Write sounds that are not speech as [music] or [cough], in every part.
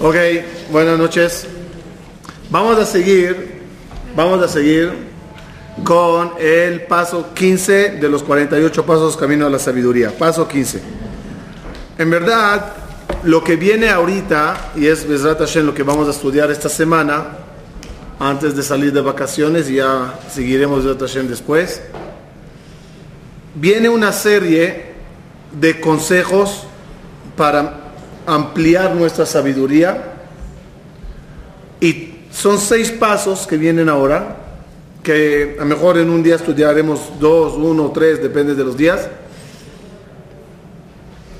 Ok, buenas noches. Vamos a seguir, vamos a seguir con el paso 15 de los 48 pasos camino a la sabiduría. Paso 15. En verdad, lo que viene ahorita, y es Besrat Hashem lo que vamos a estudiar esta semana, antes de salir de vacaciones, y ya seguiremos Besrat Hashem después, viene una serie de consejos para ampliar nuestra sabiduría. Y son seis pasos que vienen ahora, que a lo mejor en un día estudiaremos dos, uno, tres, depende de los días,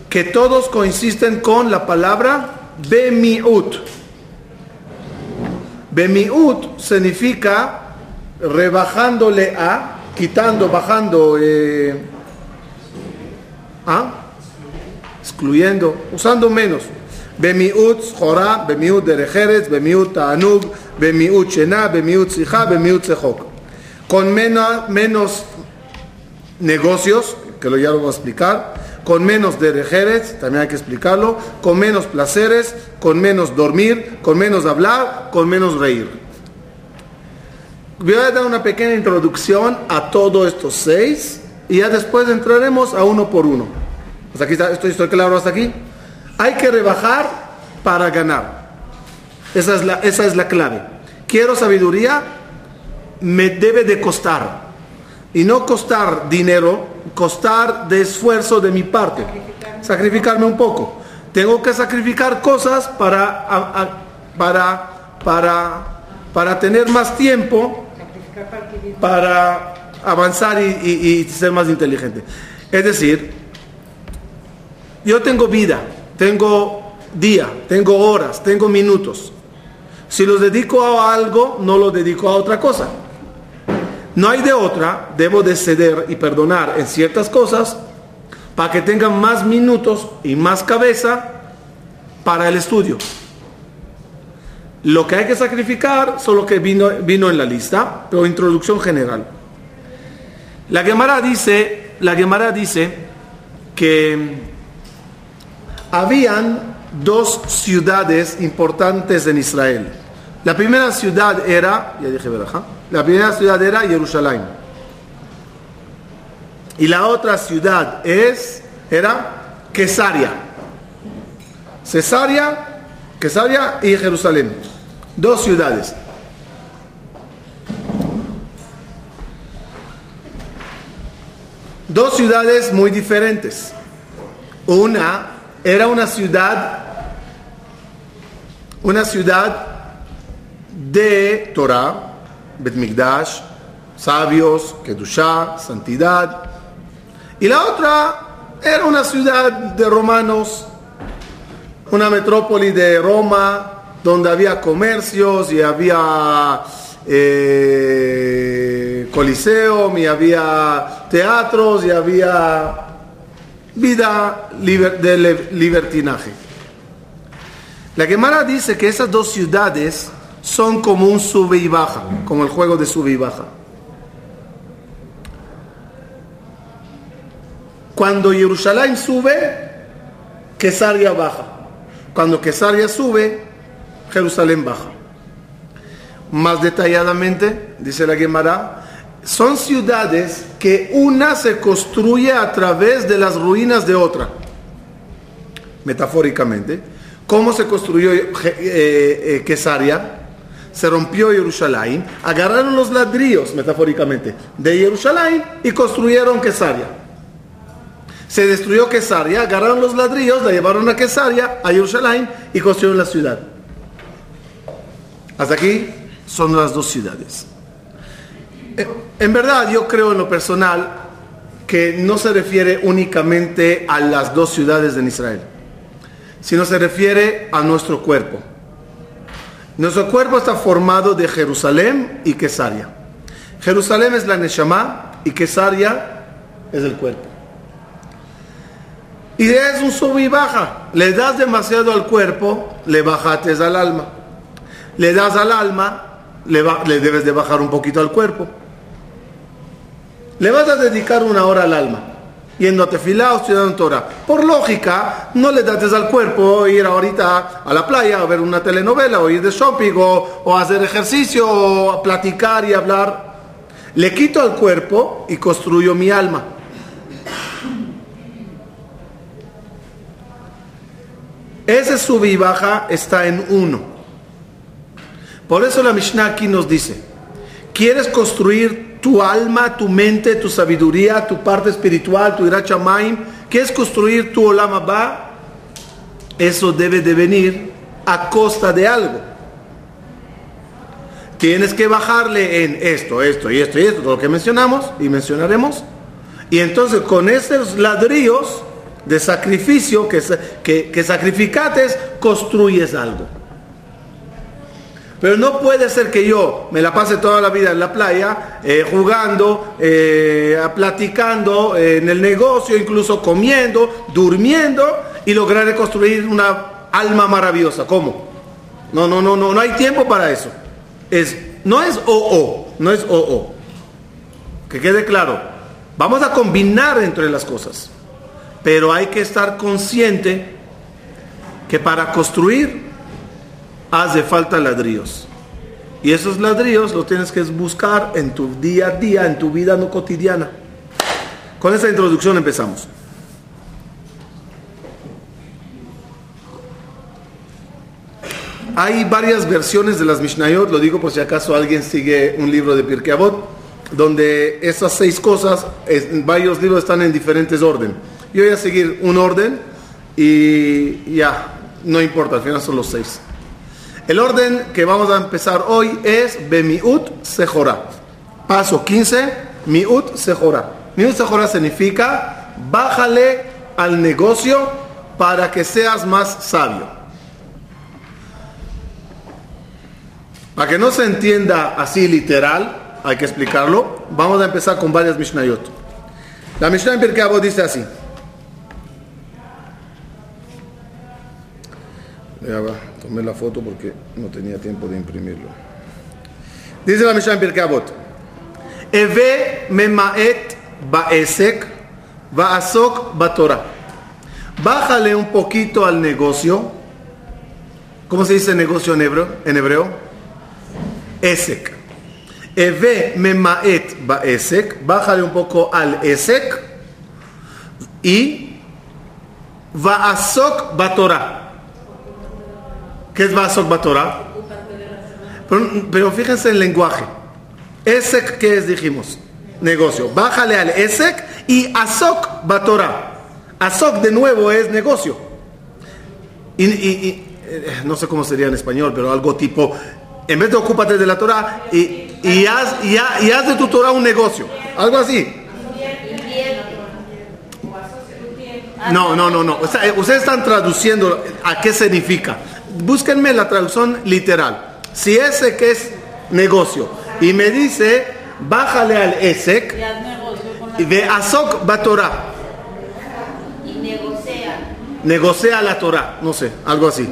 que todos coinciden con la palabra Bemiut. Bemiut significa rebajándole a, quitando, bajando, eh, ¿ah? Excluyendo, usando menos. Bemiut Jorá, Bemiut Derejeres, Bemiut Ta'anug, Bemiut Shena, Bemiut Sija, Bemiut Sejok. Con menos, menos negocios, que lo ya lo voy a explicar, con menos derejeres, también hay que explicarlo, con menos placeres, con menos dormir, con menos hablar, con menos reír. Voy a dar una pequeña introducción a todos estos seis y ya después entraremos a uno por uno. Hasta aquí está, estoy, estoy claro hasta aquí. Hay que rebajar para ganar. Esa es, la, esa es la clave. Quiero sabiduría, me debe de costar. Y no costar dinero, costar de esfuerzo de mi parte. Sacrificarme un poco. Tengo que sacrificar cosas para, para, para, para tener más tiempo, para avanzar y, y ser más inteligente. Es decir, yo tengo vida, tengo día, tengo horas, tengo minutos. Si los dedico a algo, no los dedico a otra cosa. No hay de otra, debo de ceder y perdonar en ciertas cosas para que tengan más minutos y más cabeza para el estudio. Lo que hay que sacrificar son lo que vino, vino en la lista, pero introducción general. La Gemara dice, la dice que habían dos ciudades importantes en Israel. La primera ciudad era, ya dije, la primera ciudad era Jerusalén. Y la otra ciudad es, era Quesaria. Cesaria, Quesaria y Jerusalén. Dos ciudades. Dos ciudades muy diferentes. Una era una ciudad, una ciudad de Torah, Bet Migdash, sabios, Kedushá, santidad. Y la otra era una ciudad de romanos, una metrópoli de Roma, donde había comercios y había eh, y había teatros y había vida de libertinaje. La Gemara dice que esas dos ciudades son como un sube y baja, como el juego de sube y baja. Cuando Jerusalén sube, Quesaria baja. Cuando Quesaria sube, Jerusalén baja. Más detalladamente, dice la Gemara, son ciudades que una se construye a través de las ruinas de otra, metafóricamente. ¿Cómo se construyó eh, eh, Quesaria? Se rompió Jerusalén, agarraron los ladrillos, metafóricamente, de Jerusalén y construyeron Quesaria. Se destruyó Quesaria, agarraron los ladrillos, la llevaron a Quesaria, a Jerusalén y construyeron la ciudad. Hasta aquí son las dos ciudades. Eh, en verdad, yo creo en lo personal que no se refiere únicamente a las dos ciudades de Israel, sino se refiere a nuestro cuerpo. Nuestro cuerpo está formado de Jerusalén y Quesaria. Jerusalén es la Neshama y Quesaria es el cuerpo. Y es un sub y baja. Le das demasiado al cuerpo, le bajates al alma. Le das al alma, le, le debes de bajar un poquito al cuerpo. Le vas a dedicar una hora al alma. yendo a tefilá o estudiando Torah. Por lógica, no le dates al cuerpo ir ahorita a la playa a ver una telenovela o ir de shopping o, o hacer ejercicio o platicar y hablar. Le quito al cuerpo y construyo mi alma. Ese sub y baja está en uno. Por eso la Mishnah aquí nos dice, ¿quieres construir tu alma, tu mente, tu sabiduría, tu parte espiritual, tu irachamaim? ¿Quieres construir tu olama ba? Eso debe de venir a costa de algo. Tienes que bajarle en esto, esto y esto y esto, todo lo que mencionamos y mencionaremos. Y entonces con esos ladrillos de sacrificio que, que, que sacrificates, construyes algo. Pero no puede ser que yo me la pase toda la vida en la playa, eh, jugando, eh, platicando, eh, en el negocio, incluso comiendo, durmiendo y lograr construir una alma maravillosa. ¿Cómo? No, no, no, no, no hay tiempo para eso. Es, no es o o, no es o o. Que quede claro. Vamos a combinar entre las cosas. Pero hay que estar consciente que para construir hace falta ladrillos. Y esos ladrillos los tienes que buscar en tu día a día, en tu vida no cotidiana. Con esta introducción empezamos. Hay varias versiones de las Mishnayot, lo digo por si acaso alguien sigue un libro de Pirkei Avot, donde esas seis cosas, en varios libros están en diferentes orden. Yo voy a seguir un orden y ya, no importa, al final son los seis. El orden que vamos a empezar hoy es Bemiut Sejora. Paso 15, Miut Sejora. Miut Sejora significa bájale al negocio para que seas más sabio. Para que no se entienda así literal, hay que explicarlo. Vamos a empezar con varias Mishnayot. La Mishnah en Pirkei dice así. Ya va, tomé la foto porque no tenía tiempo de imprimirlo. Dice la Mishnah en Pirkei Avot. Eve memaet baesek vaasok batora. Bájale un poquito al negocio. ¿Cómo se dice negocio en hebreo? En hebreo? Esek. Eve memaet baesek. Bájale un poco al esek. Y vaasok batora. ¿Qué es Vasok Batorah? Pero, pero fíjense el lenguaje. Esek, ¿qué es? Dijimos. Negocio. Bájale al Esek y Asok Batorah. Asok de nuevo es negocio. Y, y, no sé cómo sería en español, pero algo tipo, en vez de ocúpate de la Torah y, y, haz, y haz de tu Torah un negocio. Algo así. No, no, no, no. Sea, ustedes están traduciendo a qué significa búsquenme la traducción literal. Si ese que es negocio y me dice, bájale al ESEC y de Azok va Torah. Y negocia. Negocia la Torah, no sé, algo así.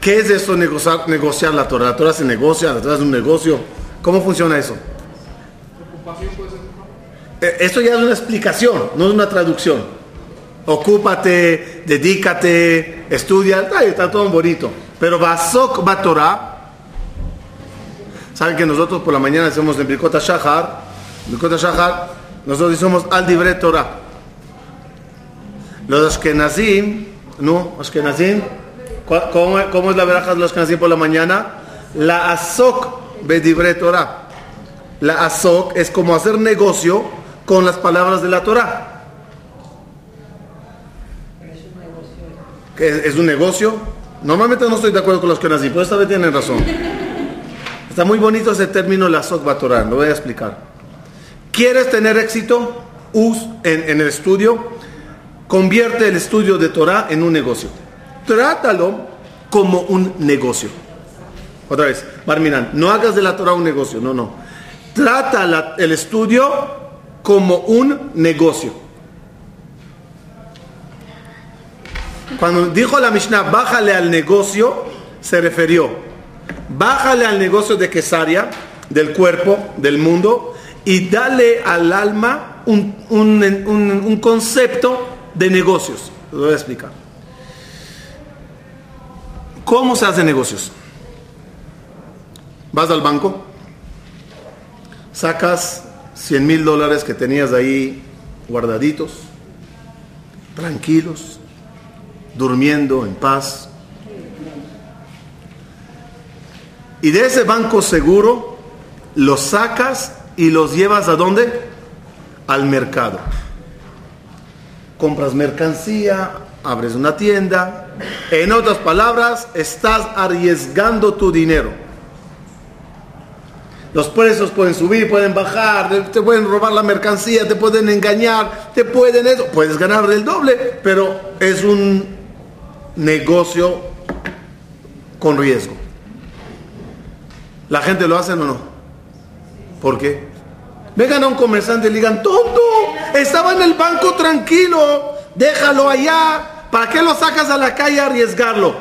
¿Qué es eso negociar, negociar la Torah? La Torah se negocia, la Torah es un negocio. ¿Cómo funciona eso? Eh, Esto ya es una explicación, no es una traducción. Ocúpate, dedícate, estudia, está todo bonito. Pero Basok Batorah, saben que nosotros por la mañana decimos en Birkota Shahar, Birkota Shahar, nosotros decimos al Dibre Torah. Los Ashkenazim, no, Ashkenazim, ¿cómo, cómo es la veraja de los Ashkenazim por la mañana? La Asok Bedibre Torah. La Asok es como hacer negocio con las palabras de la Torah. ¿Es un negocio? Normalmente no estoy de acuerdo con los que nacen, pero esta vez tienen razón. Está muy bonito ese término, la Sokba Torah, lo voy a explicar. ¿Quieres tener éxito en, en, el estudio? Convierte el estudio de Torah en un negocio. Trátalo como un negocio. Otra vez, Barminan, no hagas de la Torah un negocio, no, no. Trata el estudio como un negocio. Cuando dijo la Mishnah, bájale al negocio, se refirió, bájale al negocio de Quesaria, del cuerpo, del mundo, y dale al alma un, un- un- concepto de negocios. Lo voy a explicar. ¿Cómo se hacen negocios? Vas al banco, sacas 100 mil dólares que tenías ahí guardaditos, tranquilos, durmiendo en paz. Y de ese banco seguro los sacas y los llevas a dónde? Al mercado. Compras mercancía, abres una tienda. En otras palabras, estás arriesgando tu dinero. Los precios pueden subir, pueden bajar, te pueden robar la mercancía, te pueden engañar, te pueden eso. Puedes ganar del doble, pero es un negocio con riesgo. ¿La gente lo hace o no? ¿Por qué? Vengan a un comerciante y digan, tonto, estaba en el banco tranquilo, déjalo allá, ¿para qué lo sacas a la calle a arriesgarlo?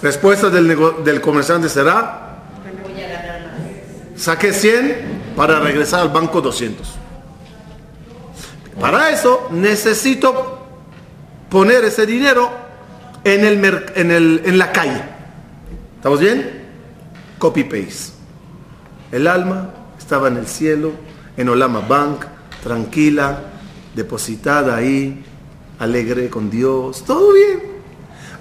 Respuesta del, del comerciante será, saqué 100 para regresar al banco 200. Para eso necesito poner ese dinero en, el en, el- en la calle. ¿Estamos bien? Copy paste. El alma estaba en el cielo, en Olama Bank, tranquila, depositada ahí, alegre con Dios, todo bien.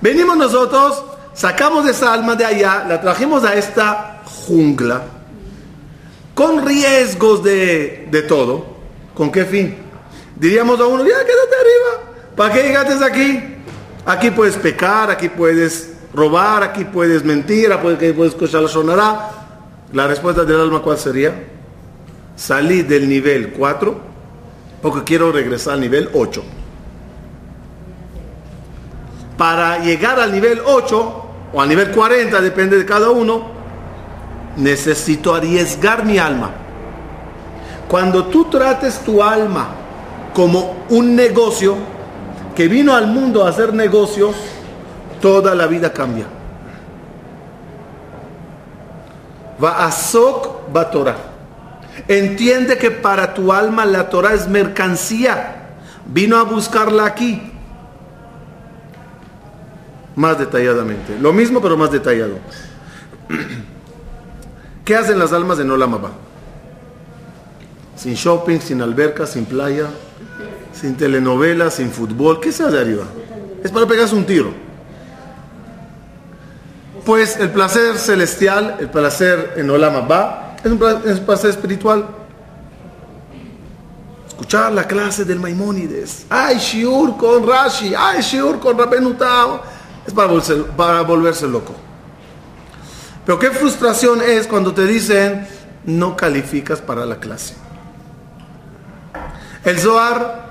Venimos nosotros, sacamos esa alma de allá, la trajimos a esta jungla, con riesgos de, de todo. ¿Con qué fin? Diríamos a uno, ya quédate arriba, ¿para qué llegaste aquí? Aquí puedes pecar, aquí puedes robar, aquí puedes mentir, aquí puedes, escuchar la sonará. La respuesta del alma, ¿cuál sería? Salí del nivel 4 porque quiero regresar al nivel 8. Para llegar al nivel 8 o al nivel 40, depende de cada uno, necesito arriesgar mi alma. Cuando tú trates tu alma como un negocio que vino al mundo a hacer negocios, toda la vida cambia. Va a Sok va Torah. Entiende que para tu alma la Torah es mercancía. Vino a buscarla aquí. Más detalladamente. Lo mismo, pero más detallado. [clears throat] ¿Qué hacen las almas de Nolamaba? Sin shopping, sin alberca, sin playa, sin telenovelas, sin fútbol. ¿Qué se hace arriba? Es para pegarse un tiro. Pues el placer celestial, el placer en Olama va, es un, placer espiritual. Escuchar la clase del Maimónides. Ay, Shiur con Rashi. Ay, Shiur con Rabenu Tao. Es para volverse, para volverse loco. Pero qué frustración es cuando te dicen no calificas para la clase. El Zohar,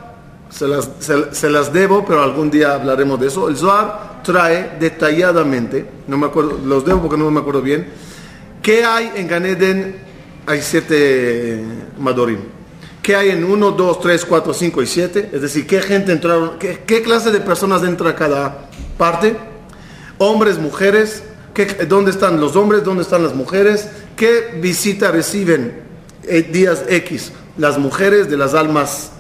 se las, se- las debo, pero algún día hablaremos de eso. El Zohar trae detalladamente, no me acuerdo, los debo porque no me acuerdo bien, qué hay en Ganeden, hay siete Madorim. ¿Qué hay en 1, 2, 3, 4, 5 y 7? Es decir, ¿qué gente entraron? ¿Qué, qué clase de personas entra cada parte? Hombres, mujeres, ¿qué- ¿dónde están los hombres? ¿Dónde están las mujeres? ¿Qué visita reciben eh, días X? Las mujeres de las almas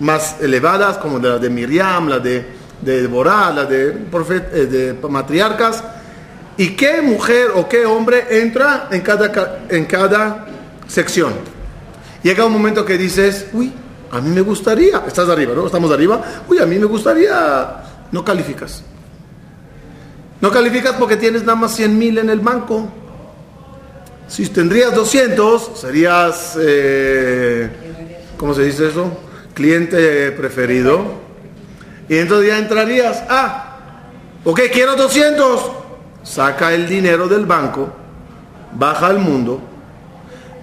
más elevadas, como la de Miriam, la de, de la de, profet- eh, de matriarcas. ¿Y qué mujer o qué hombre entra en cada, ca- en cada sección? Llega un momento que dices, uy, a mí me gustaría, estás arriba, ¿no? Estamos arriba, uy, a mí me gustaría, no calificas. No calificas porque tienes nada más 100 mil en el banco. Si tendrías 200, serías, eh, ¿cómo se dice eso? Cliente preferido. Y entonces ya entrarías, ah, ok, quiero 200. Saca el dinero del banco, baja al mundo.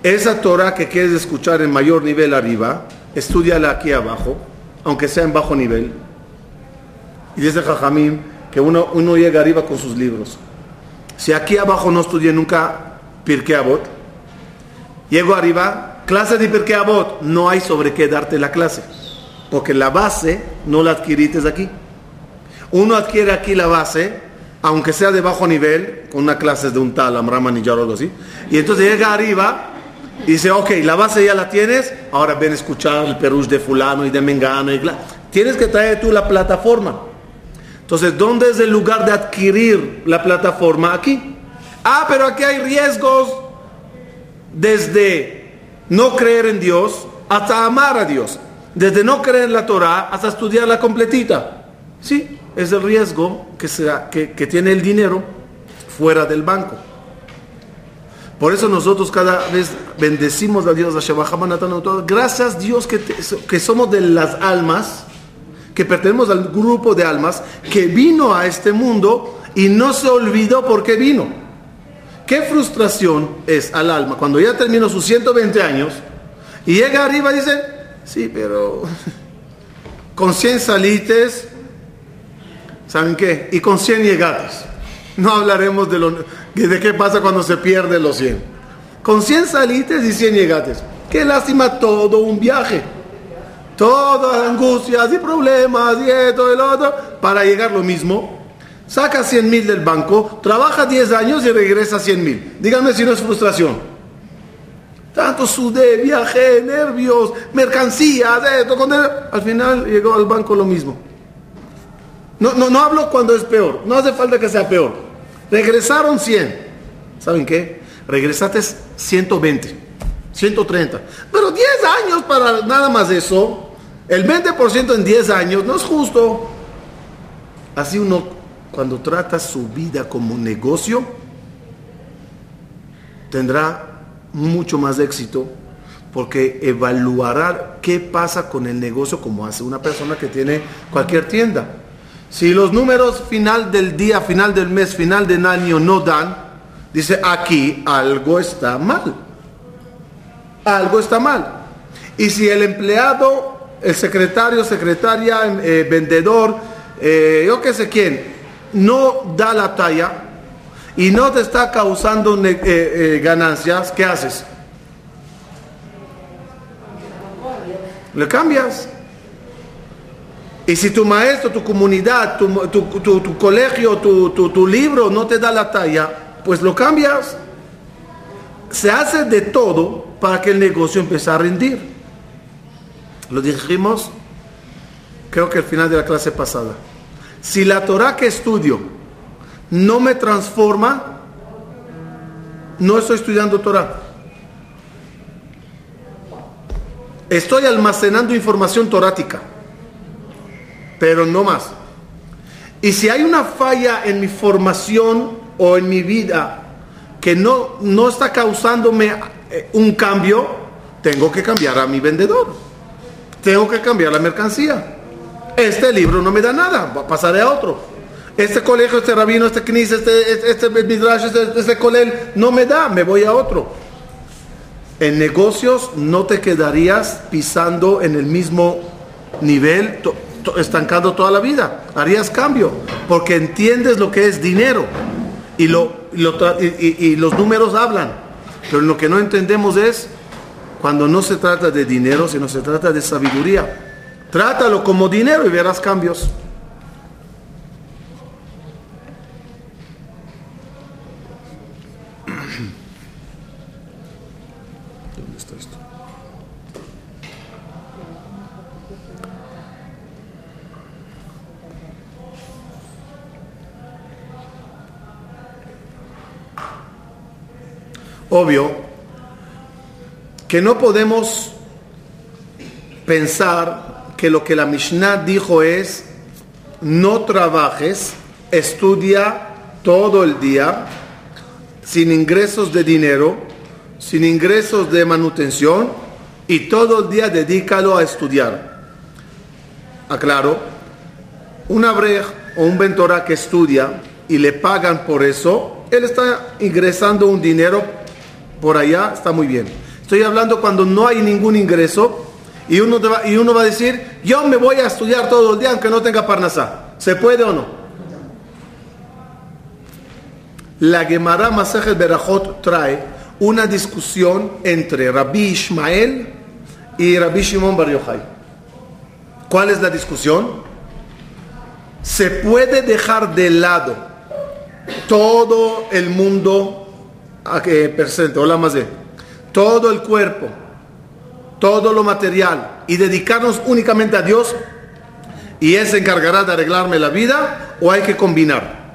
Esa Torah que quieres escuchar en mayor nivel arriba, estudiala aquí abajo, aunque sea en bajo nivel. Y dice Jajamim que uno, uno llega arriba con sus libros. Si aquí abajo no estudié nunca Pirkei Avot, llego arriba, clase de Pirkei Avot, no hay sobre qué darte la clase, porque la base no la adquirites aquí. Uno adquiere aquí la base, aunque sea de bajo nivel, con una clase de un tal Amram Anillar o algo así, y entonces llega arriba Y dice, ok, la base ya la tienes, ahora ven a escuchar el perush de fulano y de mengano. Y tienes que traer tú la plataforma. Entonces, ¿dónde es el lugar de adquirir la plataforma? Aquí. Ah, pero aquí hay riesgos desde no creer en Dios hasta amar a Dios. Desde no creer en la Torah hasta estudiarla completita. Sí, es el riesgo que, que, que tiene el dinero fuera del banco. Por eso nosotros cada vez bendecimos a Dios, a Gracias Dios que, que somos de las almas, que pertenecemos al grupo de almas, que vino a este mundo y no se olvidó por qué vino. Qué frustración es al alma cuando ya terminó sus 120 años y llega arriba y dice, sí, pero [laughs] con 100 salites, ¿saben qué? Y con 100 llegates. No hablaremos de, lo, de qué pasa cuando se pierde los 100. Con 100 salites y 100 llegates. Qué lástima todo un viaje. Todas angustias y problemas y esto y lo otro para llegar lo mismo. Saca 100 mil del banco, trabaja 10 años y regresa 100 mil. Díganme si no es frustración. Tanto sudé, viaje, nervios, mercancías, esto, al final llegó al banco lo mismo. No, no, no hablo cuando es peor, no hace falta que sea peor. Regresaron 100. ¿Saben qué? Regresaste 120, 130. Pero 10 años para nada más eso. El 20% en 10 años no es justo. Así uno, cuando trata su vida como negocio, tendrá mucho más éxito porque evaluará qué pasa con el negocio como hace una persona que tiene cualquier tienda. Si los números final del día, final del mes, final del año no dan, dice aquí algo está mal. Algo está mal. Y si el empleado, el secretario, secretaria, eh, vendedor, eh, yo qué sé quién, no da la talla y no te está causando eh, ganancias, ¿qué haces? Le cambias. Y si tu maestro, tu comunidad, tu, colegio, tu, libro no te da la talla, pues lo cambias. Se hace de todo para que el negocio empiece a rendir. Lo dijimos, creo que al final de la clase pasada. Si la Torah que estudio no me transforma, no estoy estudiando Torah. Estoy almacenando información torática pero no más. Y si hay una falla en mi formación o en mi vida que no, no está causándome eh, un cambio, tengo que cambiar a mi vendedor. Tengo que cambiar la mercancía. Este libro no me da nada, pasaré a otro. Este colegio, este rabino, este knis, este, este, este midrash, este, este colel, no me da, me voy a otro. En negocios no te quedarías pisando en el mismo nivel estancado toda la vida. Harías cambio, porque entiendes lo que es dinero y, lo, y, los números hablan. Pero lo que no entendemos es cuando no se trata de dinero, sino se trata de sabiduría. Trátalo como dinero y verás cambios. obvio que no podemos pensar que lo que la Mishnah dijo es no trabajes, estudia todo el día, sin ingresos de dinero, sin ingresos de manutención y todo el día dedícalo a estudiar. Aclaro, un abrej o un ventora que estudia y le pagan por eso, él está ingresando un dinero por allá está muy bien. Estoy hablando cuando no hay ningún ingreso y uno, va, y uno va a decir, yo me voy a estudiar todo el día aunque no tenga parnasá. ¿Se puede o no? La Gemara Masejet Berajot trae una discusión entre Rabbi Ishmael y Rabbi Shimon Bar Yochai. ¿Cuál es la discusión? Se puede dejar de lado todo el mundo presente, hola más todo el cuerpo, todo lo material y dedicarnos únicamente a Dios y Él se encargará de arreglarme la vida o hay que combinar.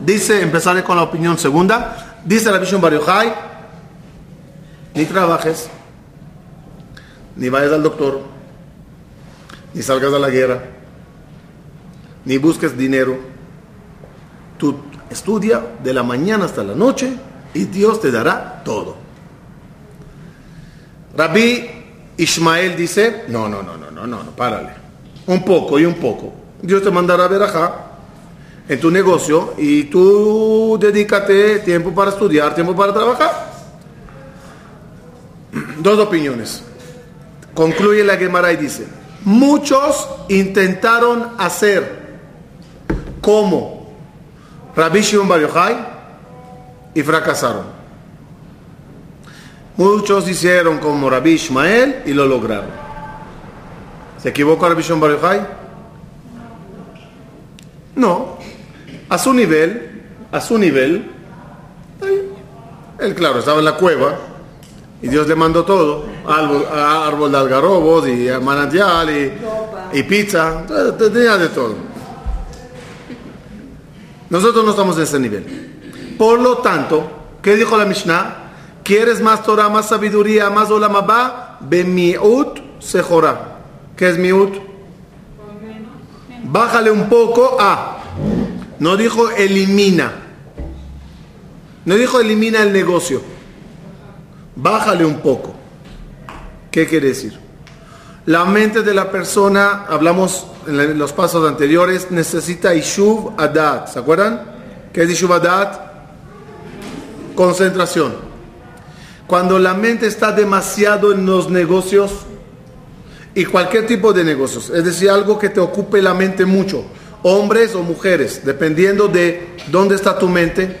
Dice, empezaré con la opinión segunda, dice la visión Bariohai, ni trabajes, ni vayas al doctor, ni salgas a la guerra, ni busques dinero. Tú estudia de la mañana hasta la noche y Dios te dará todo. Rabbi Ismael dice, no, no, no, no, no, no, no, párale. Un poco y un poco. Dios te mandará a verajá en tu negocio y tú dedícate tiempo para estudiar, tiempo para trabajar. Dos opiniones. Concluye la Gemara y dice, muchos intentaron hacer como Rabbi Shimon Bar Yochai y fracasaron. Muchos hicieron como Rabbi Ishmael y lo lograron. ¿Se equivocó Rabbi Shimon Bar? No. A su nivel, a su nivel, él claro, estaba en la cueva y Dios le mandó todo, árbol, árbol de algarrobos y manantial y, y pizza, tenía de todo. Nosotros no estamos en ese nivel. Por lo tanto, ¿qué dijo la Mishnah? ¿Quieres más Torah, más sabiduría, más olamabá? Bemiut sejora. ¿Qué es miut? Bájale un poco a. No dijo elimina. No dijo elimina el negocio. Bájale un poco. ¿Qué quiere decir? La mente de la persona, hablamos en los pasos anteriores, necesita Ishuv Adat. ¿Se acuerdan? ¿Qué es Ishuv Adat? Concentración. Cuando la mente está demasiado en los negocios y cualquier tipo de negocios, es decir, algo que te ocupe la mente mucho, hombres o mujeres, dependiendo de dónde está tu mente,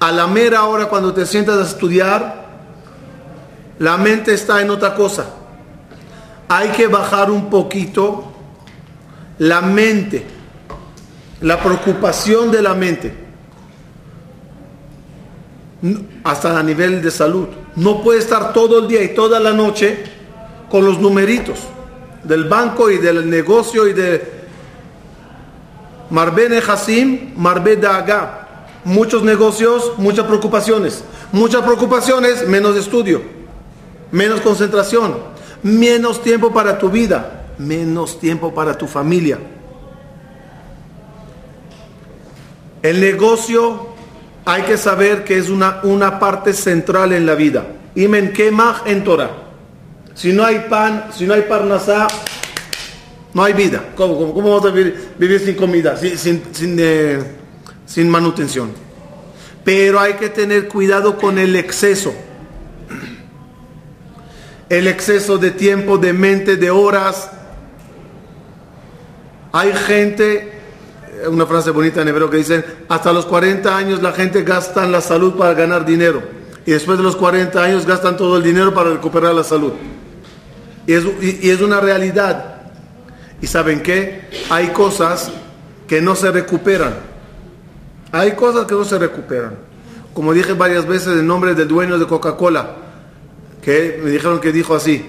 a la mera hora cuando te sientas a estudiar, la mente está en otra cosa. Hay que bajar un poquito la mente, la preocupación de la mente, hasta a nivel de salud. No puede estar todo el día y toda la noche con los numeritos del banco y del negocio y de Marbene Hasim, Marbe Daga. Muchos negocios, muchas preocupaciones. Muchas preocupaciones, menos estudio, menos concentración, menos tiempo para tu vida, menos tiempo para tu familia. El negocio hay que saber que es una, una parte central en la vida. Imen kemach en Torah. Si no hay pan, si no hay parnasá, no hay vida. ¿Cómo, cómo, vamos a vivir, vivir sin comida, sin, sin, sin, eh, sin manutención? Pero hay que tener cuidado con el exceso. El exceso de tiempo, de mente, de horas. Hay gente, una frase bonita en hebreo que dicen, hasta los 40 años la gente gasta la salud para ganar dinero. Y después de los 40 años gastan todo el dinero para recuperar la salud. Y es, y es una realidad. ¿Y saben qué? Hay cosas que no se recuperan. Hay cosas que no se recuperan. Como dije varias veces en nombre del dueño de Coca-Cola, que me dijeron que dijo así,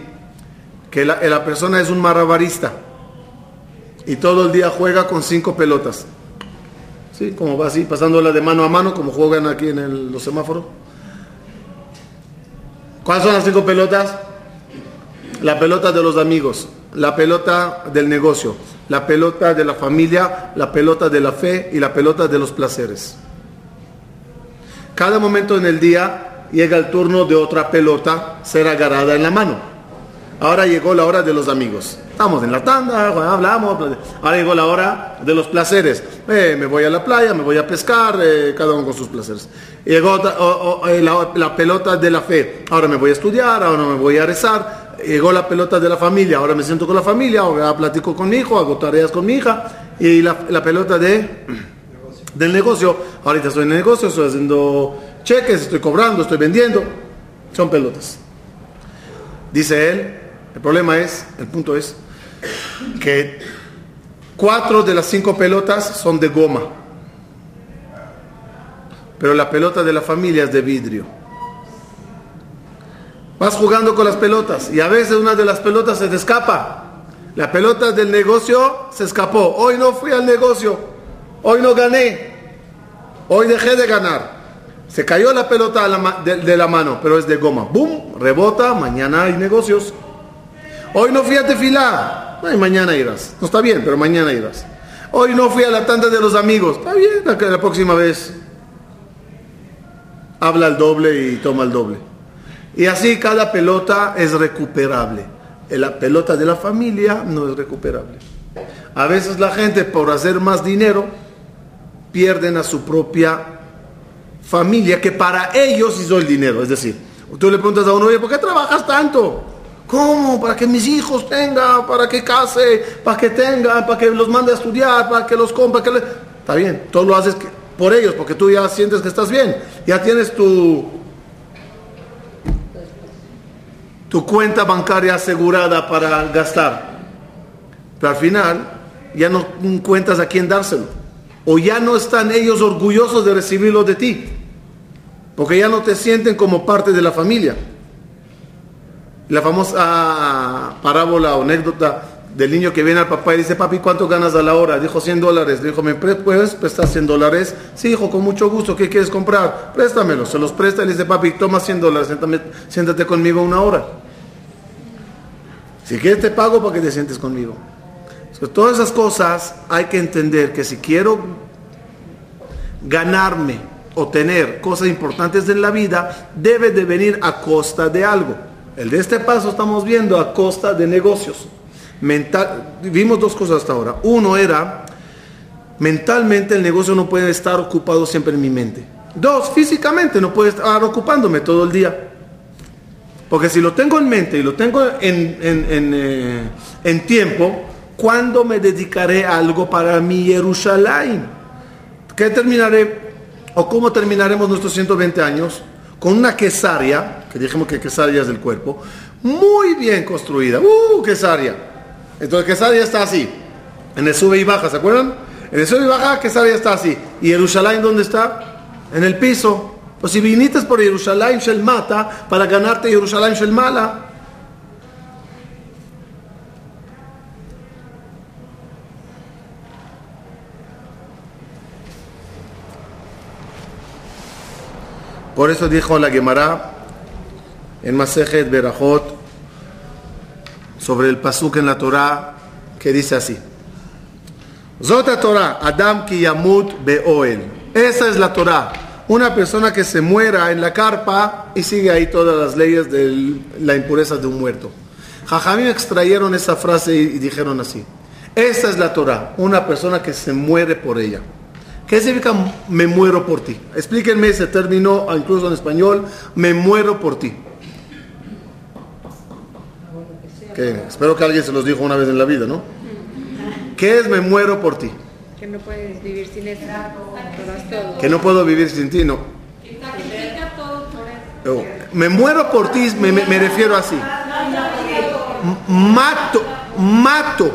que la, la, persona es un marabarista y todo el día juega con cinco pelotas. ¿Sí? Como va así, pasándola de mano a mano, como juegan aquí en los semáforos. ¿Cuáles son las cinco pelotas? La pelota de los amigos, la pelota del negocio, la pelota de la familia, la pelota de la fe y la pelota de los placeres. Cada momento en el día llega el turno de otra pelota ser agarrada en la mano. Ahora llegó la hora de los amigos. Estamos en la tanda, hablamos. Ahora llegó la hora de los placeres. Eh, me voy a la playa, me voy a pescar, eh, cada uno con sus placeres. Llegó oh, la, pelota de la fe. Ahora me voy a estudiar, ahora me voy a rezar llegó la pelota de la familia, ahora me siento con la familia, ahora platico con mi hijo, hago tareas con mi hija, y la, la pelota de, del negocio, ahorita estoy en el negocio, estoy haciendo cheques, estoy cobrando, estoy vendiendo, son pelotas. Dice él, el problema es, el punto es, que cuatro de las cinco pelotas son de goma, pero la pelota de la familia es de vidrio. Vas jugando con las pelotas y a veces una de las pelotas se te escapa. La pelota del negocio se escapó. Hoy no fui al negocio. Hoy no gané. Hoy dejé de ganar. Se cayó la pelota de, la mano, pero es de goma. ¡Bum! Rebota. Mañana hay negocios. Hoy no fui a tefilar. Ay, mañana irás. No está bien, pero mañana irás. Hoy no fui a la tanda de los amigos. Está bien, la, próxima vez habla el doble y toma el doble. Y así cada pelota es recuperable. La pelota de la familia no es recuperable. A veces la gente por hacer más dinero pierden a su propia familia que para ellos hizo el dinero. Es decir, tú le preguntas a uno, oye, ¿por qué trabajas tanto? ¿Cómo? Para que mis hijos tengan, para que case, para que tengan, para que los mande a estudiar, para que los compre. Que Está bien, todo lo haces por ellos, porque tú ya sientes que estás bien. Ya tienes tu, tu cuenta bancaria asegurada para gastar. Pero al final ya no cuentas a quién dárselo. O ya no están ellos orgullosos de recibirlo de ti. Porque ya no te sienten como parte de la familia. La famosa parábola o anécdota del niño que viene al papá y dice, papi, ¿cuánto ganas a la hora? Dijo 100 dólares. dijo, ¿me puedes prestar 100 dólares? Sí, hijo, con mucho gusto. ¿Qué quieres comprar? Préstamelo. Se los presta y le dice, papi, toma 100 dólares, siéntate conmigo una hora. Si quieres te pago para que te sientes conmigo. todas esas cosas hay que entender que si quiero ganarme o tener cosas importantes en la vida, debe de venir a costa de algo. El de este paso estamos viendo a costa de negocios. Mental, vimos dos cosas hasta ahora. Uno era, mentalmente el negocio no puede estar ocupado siempre en mi mente. Dos, físicamente no puede estar ocupándome todo el día. Porque si lo tengo en mente y lo tengo en, en, eh, tiempo, ¿cuándo me dedicaré a algo para mi Jerusalén? ¿Qué terminaré o cómo terminaremos nuestros 120 años? con una quesaria, que dijimos que quesaria es del cuerpo, muy bien construida. ¡Uh, quesaria! Entonces quesaria está así, en el sube y baja, ¿se acuerdan? En el sube y baja, quesaria está así. ¿Y Jerusalén dónde está? En el piso. Pues si viniste por Jerusalén Shel Mata para ganarte Jerusalén Shel Mala, Por eso dijo la Gemara en Masejet Berajot sobre el pasuk en la Torah que dice así. Zota Torah, Adam ki yamut be'oel. Esa es la Torah. Una persona que se muera en la carpa y sigue ahí todas las leyes de la impureza de un muerto. Jajamín extrayeron esa frase y dijeron así. Esa es la Torah, una persona que se muere por ella. ¿Qué significa me muero por ti? Explíquenme ese término, incluso en español, me muero por ti. Espero que alguien se los dijo una vez en la vida, ¿no? ¿Qué es me muero por ti? Que no puedes vivir sin eso. Que no puedo vivir sin ti, no. Oh, me muero por ti, me, me refiero así. Mato, mato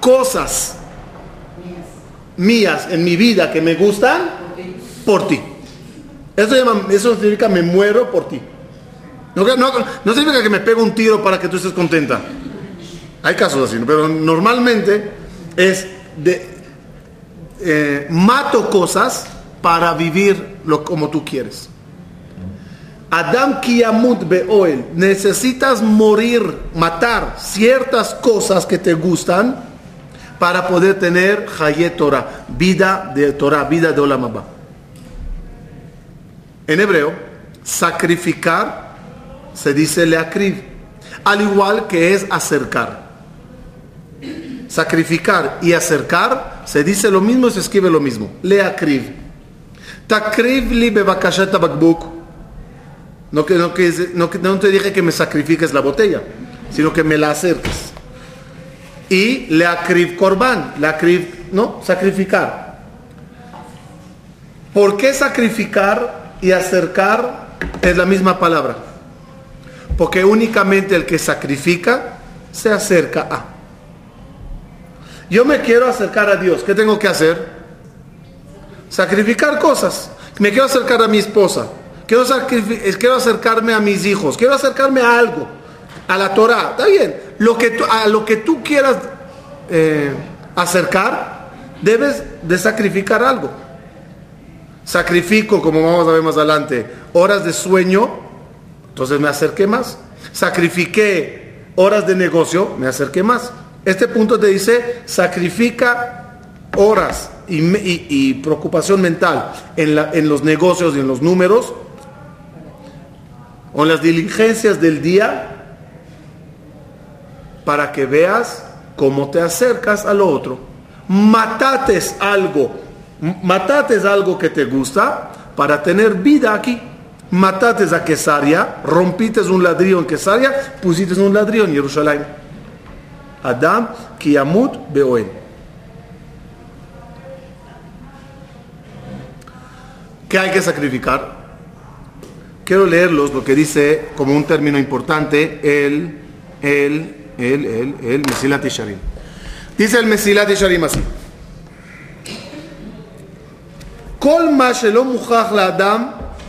cosas mías en mi vida que me gustan por ti. Eso, eso significa me muero por ti. No, no, significa que me pego un tiro para que tú estés contenta. Hay casos así, pero normalmente es de eh, mato cosas para vivir lo, como tú quieres. Adam Kiyamut Beoel, necesitas morir, matar ciertas cosas que te gustan para poder tener Hayet Torah, vida de Torah, vida de Olam En hebreo, sacrificar se dice leakriv, al igual que es acercar. Sacrificar y acercar se dice lo mismo y se escribe lo mismo. Leakriv. Takriv li bebakashat bakbuk. No, no, no, te dije que me sacrifiques la botella, sino que me la acerques y le acrib korban, le acrib, ¿no? Sacrificar. ¿Por qué sacrificar y acercar es la misma palabra? Porque únicamente el que sacrifica se acerca a. Yo me quiero acercar a Dios, ¿qué tengo que hacer? Sacrificar cosas. Me quiero acercar a mi esposa. quiero, quiero acercarme a mis hijos, quiero acercarme a algo, a la Torah. Está bien, lo que a lo que tú quieras eh, acercar, debes de sacrificar algo. Sacrifico, como vamos a ver más adelante, horas de sueño, entonces me acerqué más. Sacrifiqué horas de negocio, me acerqué más. Este punto te dice, sacrifica horas y, preocupación mental en, los negocios y en los números, o en las diligencias del día, para que veas cómo te acercas a lo otro. Matates algo, matates algo que te gusta para tener vida aquí Matates a Quesaria, rompites un ladrillo en Quesaria, pusiste un ladrillo en Jerusalén. Adam Kiyamut Beoen. ¿Qué hay que sacrificar? Quiero leerlos lo que dice como un término importante el, el, el, el, el Mesilat Yesharim. Dice el Mesilat Yesharim así. כל מה שלא מוכרח לאדם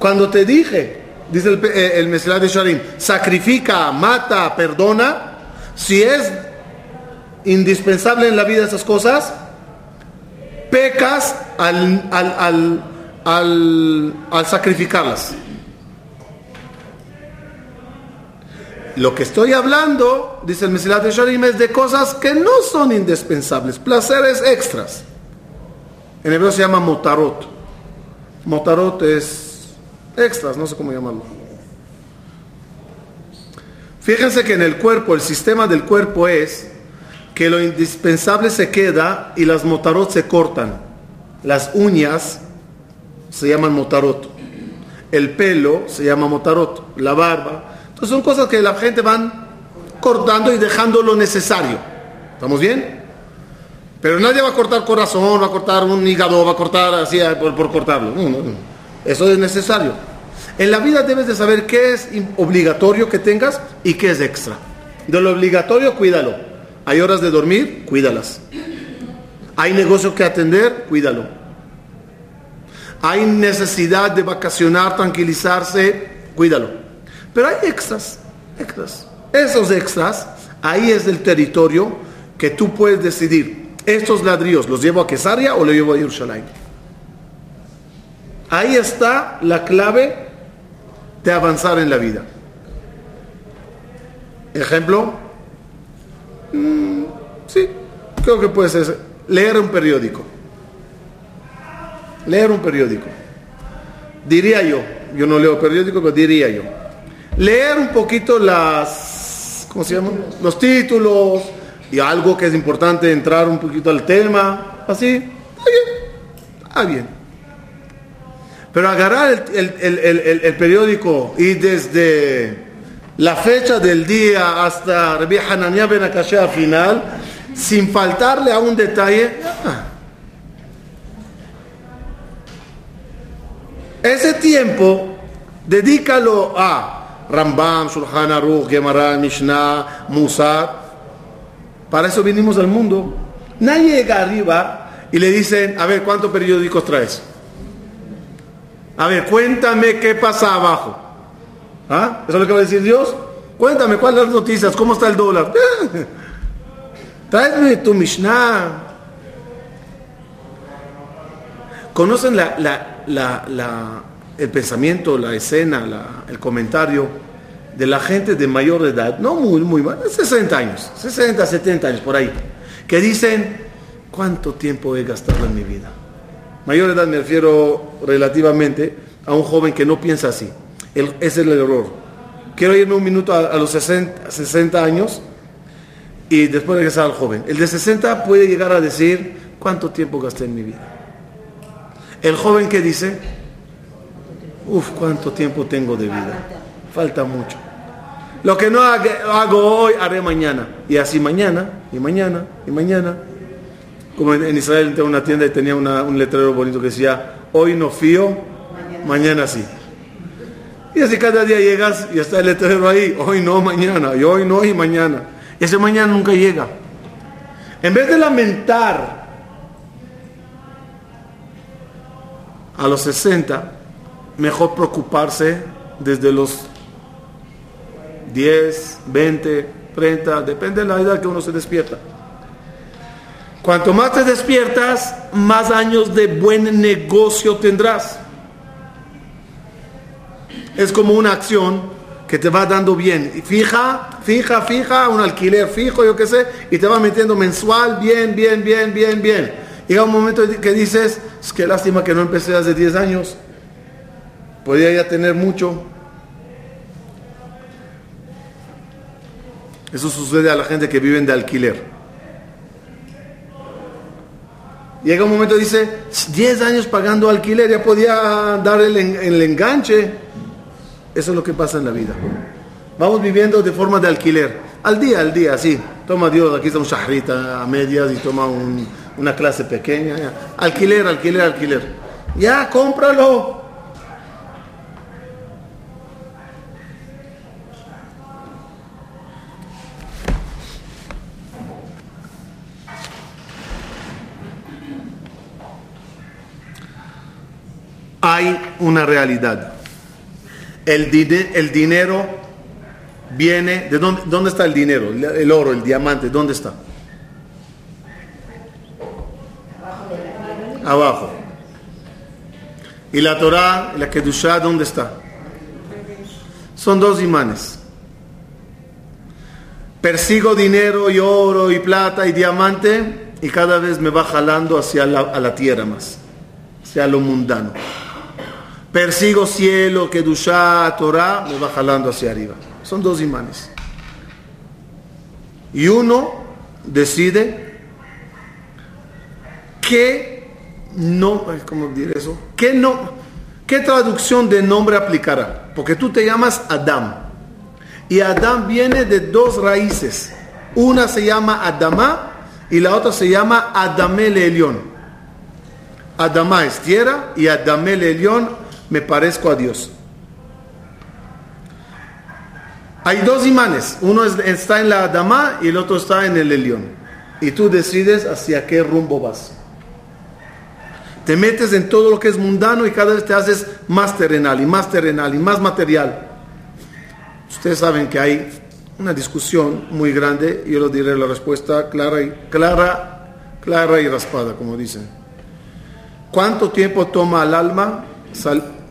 Cuando te dije, dice el, eh, el de Sharim, sacrifica, mata, perdona, si es indispensable en la vida esas cosas, pecas al, al, al, al, sacrificarlas. Lo que estoy hablando, dice el Mesilat de Sharim, es de cosas que no son indispensables, placeres extras. En hebreo se llama motarot. Motarot es extras, no sé cómo llamarlo. Fíjense que en el cuerpo, el sistema del cuerpo es que lo indispensable se queda y las motarot se cortan. Las uñas se llaman motarot. El pelo se llama motarot. La barba. Entonces son cosas que la gente van cortando y dejando lo necesario. ¿Estamos bien? Pero nadie va a cortar corazón, va a cortar un hígado, va a cortar así por, por cortarlo. Eso es necesario. En la vida debes de saber qué es obligatorio que tengas y qué es extra. De lo obligatorio, cuídalo. Hay horas de dormir, cuídalas. Hay negocio que atender, cuídalo. Hay necesidad de vacacionar, tranquilizarse, cuídalo. Pero hay extras, extras. Esos extras, ahí es el territorio que tú puedes decidir. Estos ladrillos, ¿los llevo a Quesaria o los llevo a Jerusalén? Ahí está la clave de avanzar en la vida. Ejemplo, Mm, sí, creo que puede ser. Leer un periódico. Leer un periódico. Diría yo, yo no leo periódico, pero diría yo. Leer un poquito las, ¿cómo se llama? Los títulos y algo que es importante, entrar un poquito al tema, así, está bien, está bien. Pero agarrar el, el periódico y desde la fecha del día hasta Rabbi Hananiah Ben al final, sin faltarle a un detalle. Ese tiempo, dedícalo a Rambam, Shulchan Aruch, Gemara, Mishnah, Musa. Para eso vinimos al mundo. Nadie llega arriba y le dicen, a ver, ¿cuántos periódicos traes? A ver, cuéntame qué pasa abajo. ¿Ah? ¿Eso es lo que va a decir Dios? Cuéntame, ¿cuáles las noticias? ¿Cómo está el dólar? [laughs] Tráeme tu Mishnah. ¿Conocen el pensamiento, la escena, el comentario de la gente de mayor edad? No muy, muy, 60 años, 60, 70 años por ahí, que dicen, ¿cuánto tiempo he gastado en mi vida? Mayor edad me refiero relativamente a un joven que no piensa así ese es el error. Quiero irme un minuto a, los 60, años y después regresar al joven. El de 60 puede llegar a decir, ¿cuánto tiempo gasté en mi vida? El joven que dice, Uf, cuánto tiempo tengo de vida. Falta mucho. Lo que no hago hoy, haré mañana. Y así mañana, y mañana, y mañana. Como en Israel tengo una tienda y tenía un letrero bonito que decía, hoy no fío, mañana sí. Y así cada día llegas y está el letrero ahí, hoy no, mañana, y hoy no, y mañana. Y ese mañana nunca llega. En vez de lamentar a los 60, mejor preocuparse desde los 10, 20, 30, depende de la edad que uno se despierta. Cuanto más te despiertas, más años de buen negocio tendrás. Es como una acción que te va dando bien. Fija, fija, fija, un alquiler fijo, yo qué sé, y te va metiendo mensual, bien, bien, bien, bien, bien. Llega un momento que dices, es que lástima que no empecé hace 10 años. Podría ya tener mucho. Eso sucede a la gente que viven de alquiler. Llega un momento dice, 10 años pagando alquiler, ya podía dar el, el enganche. Eso es lo que pasa en la vida. Vamos viviendo de forma de alquiler. Al día, al día, sí. Toma Dios, aquí está un shahrita a medias y toma una clase pequeña. Alquiler, alquiler, alquiler. Ya, cómpralo. hay una realidad. El, el dinero viene, ¿de dónde, dónde, está el dinero? El oro, el diamante, ¿dónde está? Abajo. ¿Y la Torah, la Kedushah, dónde está? Son dos imanes. Persigo dinero y oro y plata y diamante y cada vez me va jalando hacia la, la tierra más, hacia lo mundano. Persigo cielo, que Kedushá, Torah, me va jalando hacia arriba. Son dos imanes. Y uno decide qué no, ¿cómo decir eso? ¿Qué, no, ¿Qué traducción de nombre aplicará? Porque tú te llamas Adam. Y Adam viene de dos raíces. Una se llama Adama y la otra se llama Adamel Elión. Adama es tierra y Adamel Elión me parezco a Dios. Hay dos imanes, uno está en la Adama y el otro está en el Elión. Y tú decides hacia qué rumbo vas. Te metes en todo lo que es mundano y cada vez te haces más terrenal y más terrenal y más material. Ustedes saben que hay una discusión muy grande, yo les diré la respuesta clara y clara, clara y raspada, como dicen. ¿Cuánto tiempo toma al alma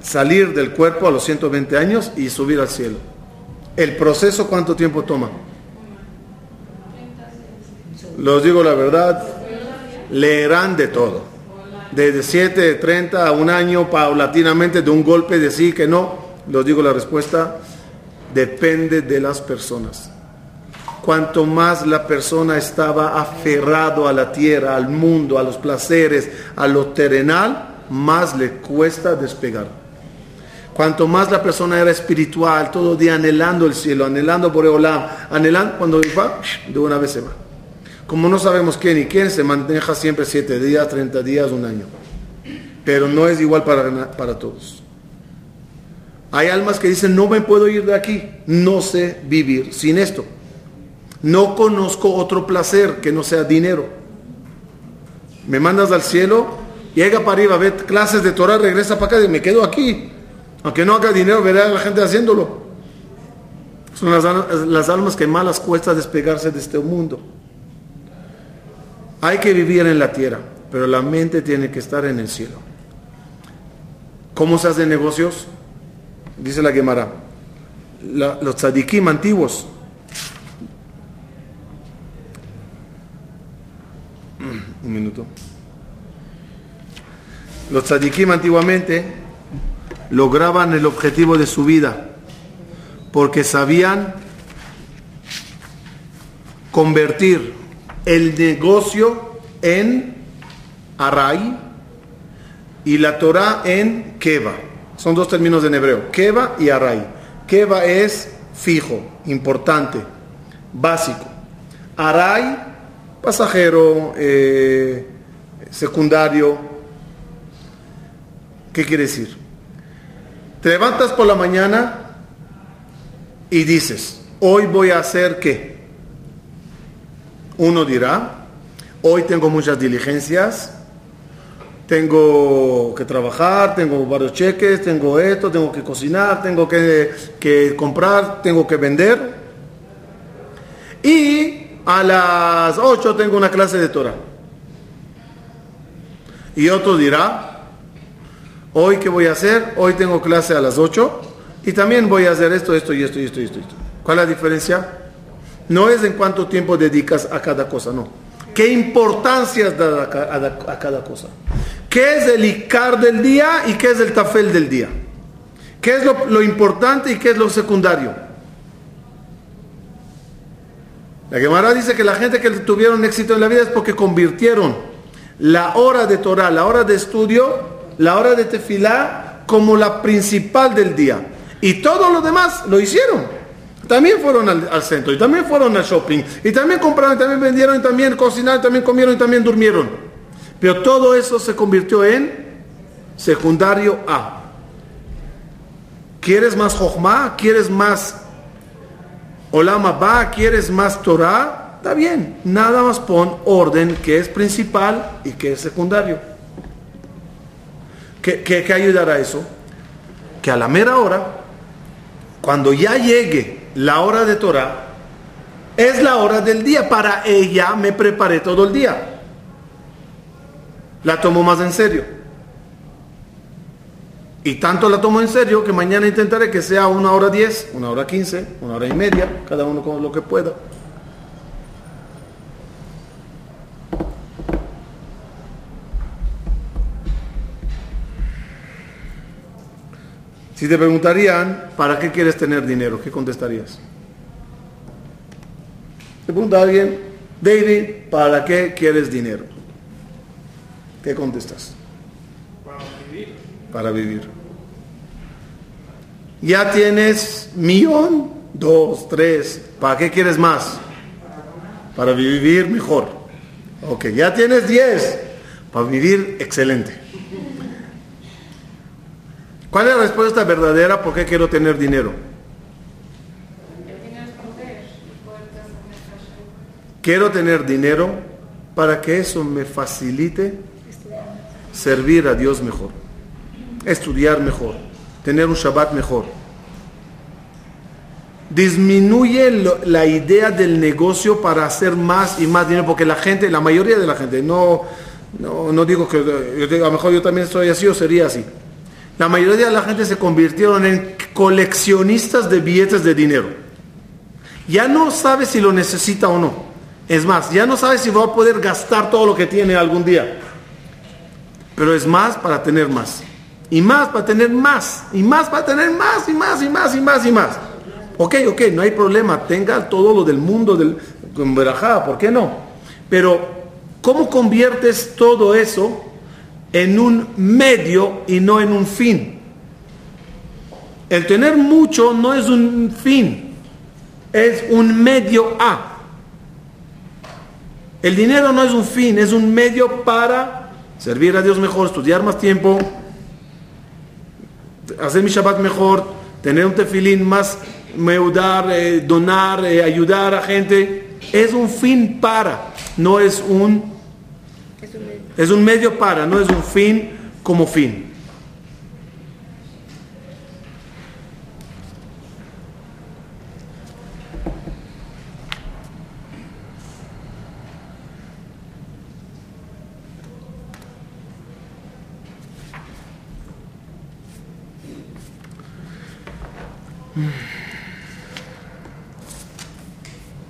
salir del cuerpo a los 120 años y subir al cielo. ¿El proceso cuánto tiempo toma? Los digo la verdad, leerán de todo. Desde 7, de 30 a un año, paulatinamente, de un golpe de sí que no. Los digo la respuesta, depende de las personas. Cuanto más la persona estaba aferrado a la tierra, al mundo, a los placeres, a lo terrenal, más le cuesta despegar. Cuanto más la persona era espiritual, todo día anhelando el cielo, anhelando por Boreolam, anhelando, cuando va, de una vez se va. Como no sabemos quién y quién, se maneja siempre siete días, 30 días, un año. Pero no es igual para, para todos. Hay almas que dicen, no me puedo ir de aquí, no sé vivir sin esto. No conozco otro placer que no sea dinero. Me mandas al cielo, llega para arriba, ve clases de Torah, regresa para acá y me quedo aquí. Aunque no haga dinero, verá a la gente haciéndolo. Son las, almas que más las cuesta despegarse de este mundo. Hay que vivir en la tierra, pero la mente tiene que estar en el cielo. ¿Cómo se hacen negocios? Dice la Gemara. los tzadikim antiguos. Un minuto. Los tzadikim antiguamente lograban el objetivo de su vida, porque sabían convertir el negocio en Aray y la Torah en Keva. Son dos términos en hebreo, keva y aray. Keva es fijo, importante, básico. Aray, pasajero, eh, secundario. ¿Qué quiere decir? Te levantas por la mañana y dices, hoy voy a hacer qué. Uno dirá, hoy tengo muchas diligencias, tengo que trabajar, tengo varios cheques, tengo esto, tengo que cocinar, tengo que, que comprar, tengo que vender. Y a las 8 tengo una clase de Torah. Y otro dirá, hoy qué voy a hacer, hoy tengo clase a las 8 y también voy a hacer esto, esto y esto y esto y esto. ¿Cuál es la diferencia? No es en cuánto tiempo dedicas a cada cosa, no ¿Qué importancia da a, cada cosa? ¿Qué es el Icar del día y qué es el Tafel del día? ¿Qué es lo, importante y qué es lo secundario? La Gemara dice que la gente que tuvieron éxito en la vida es porque convirtieron la hora de Torah, la hora de estudio, la hora de tefilá como la principal del día. Y todo lo demás lo hicieron. También fueron al, centro, y también fueron al shopping, y también compraron, y también vendieron, y también cocinaron, y también comieron, y también durmieron. Pero todo eso se convirtió en secundario A. ¿Quieres más Jochma? ¿Quieres más Olama Ba? ¿Quieres más Torah? Está bien, nada más pon orden que es principal y que es secundario. ¿Qué, qué, qué ayudará a eso? Que a la mera hora, cuando ya llegue la hora de Torah es la hora del día. Para ella me preparé todo el día. La tomo más en serio. Y tanto la tomo en serio que mañana intentaré que sea una hora diez, una hora quince, una hora y media, cada uno con lo que pueda. Si te preguntarían, ¿para qué quieres tener dinero? ¿Qué contestarías? Te pregunta alguien, David, ¿para qué quieres dinero? ¿Qué contestas? Para vivir. Para vivir. Ya tienes millón, dos, tres. ¿Para qué quieres más? Para vivir mejor. Ok, ya tienes diez. Para vivir excelente. ¿Cuál es la respuesta verdadera? ¿Por qué quiero tener dinero? Quiero tener dinero para que eso me facilite servir a Dios mejor, estudiar mejor, tener un Shabbat mejor. Disminuye la idea del negocio para hacer más y más dinero, porque la gente, la mayoría de la gente, no, no, no digo que a lo mejor yo también estoy así o sería así la mayoría de la gente se convirtieron en coleccionistas de billetes de dinero. Ya no sabe si lo necesita o no. Es más, ya no sabe si va a poder gastar todo lo que tiene algún día. Pero es más para tener más. Y más para tener más. Y más para tener más y más y más y más y más. Ok, ok, no hay problema. Tenga todo lo del mundo del con ¿por qué no? Pero, ¿cómo conviertes todo eso en un medio y no en un fin. El tener mucho no es un fin, es un medio a. El dinero no es un fin, es un medio para servir a Dios mejor, estudiar más tiempo, hacer mi Shabbat mejor, tener un tefilín más, meudar, eh, donar, eh, ayudar a gente. Es un fin para, no es un es un medio para, no es un fin como fin.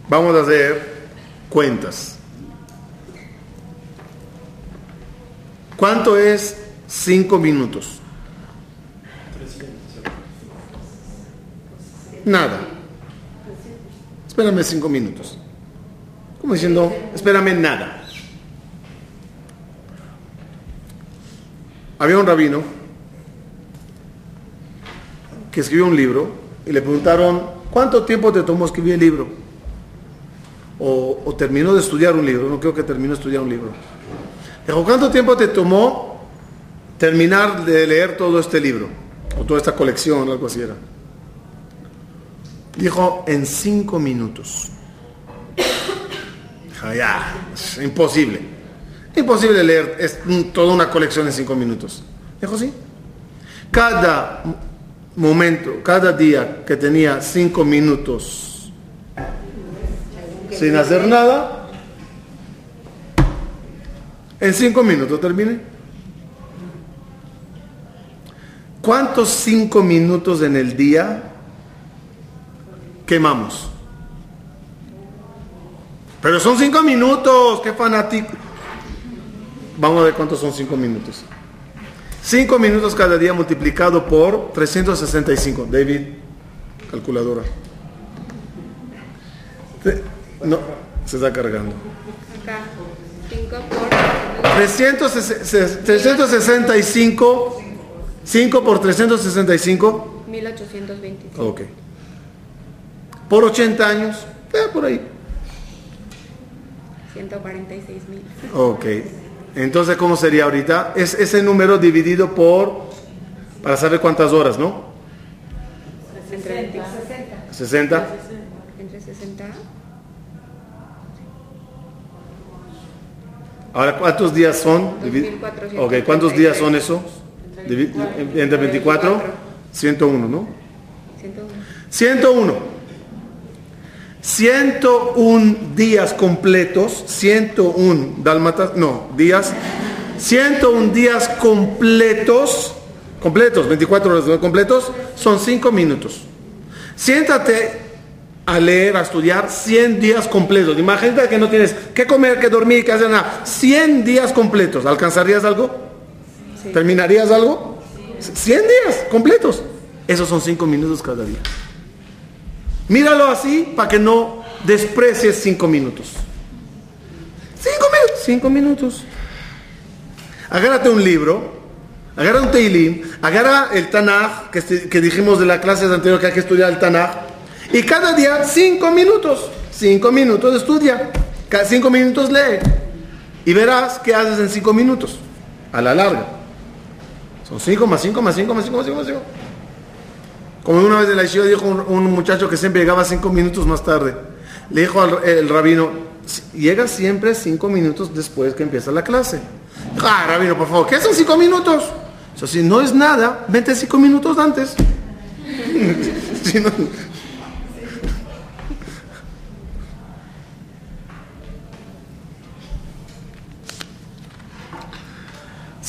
Vamos a hacer cuentas. ¿Cuánto es cinco minutos? Nada. Espérame cinco minutos. Como diciendo, espérame nada. Había un rabino que escribió un libro y le preguntaron, ¿cuánto tiempo te tomó escribir el libro? O, o terminó de estudiar un libro, no creo que terminó de estudiar un libro. ¿Cuánto tiempo te tomó terminar de leer todo este libro? O toda esta colección, algo así era. Dijo, en cinco minutos. Ya, imposible. Imposible leer es toda una colección en cinco minutos. Dijo, sí. Cada momento, cada día que tenía cinco minutos sin hacer nada, en cinco minutos terminé. ¿Cuántos cinco minutos en el día quemamos? Pero son cinco minutos, qué fanático. Vamos a ver cuántos son cinco minutos. Cinco minutos cada día multiplicado por 365. David, calculadora. No, se está cargando. Acá. 5 por 360 365. 5 por 365. 1825. Ok. Por 80 años. eh, por ahí. 146 mil. Ok. Entonces, ¿cómo sería ahorita? Es ese número dividido por, para saber cuántas horas, ¿no? Entre 20 60. Entre 60. Ahora, ¿cuántos días son? Divi- 2436. Ok, ¿cuántos días son eso? Entre 24, 101, ¿no? 101. 101. 101 días completos, 101 dálmatas, no, días, 101 días completos, completos, 24 horas completos, son 5 minutos. Siéntate a leer, a estudiar 100 días completos. Imagínate que no tienes que comer, que dormir, que hacer nada. 100 días completos. ¿Alcanzarías algo? Sí. ¿Terminarías algo? 100 días completos. Esos son 5 minutos cada día. Míralo así para que no desprecies 5 minutos. 5 minutos. 5 minutos. Agárrate un libro, agarra un Teilim, agarra el Tanaj, que, este- que dijimos de la clase anterior que hay que estudiar el Tanaj, y cada día 5 minutos. 5 minutos estudia. Cada 5 minutos lee. Y verás qué haces en 5 minutos. A la larga. Son 5 más 5 más 5 más 5 más 5 más 5. Como una vez en la Yeshiva dijo un, muchacho que siempre llegaba cinco minutos más tarde. Le dijo al rabino, "Si- llega siempre cinco minutos después que empieza la clase. Ah, rabino, por favor, ¿qué son cinco minutos? Si no es nada, vente cinco minutos antes. [laughs] Si no-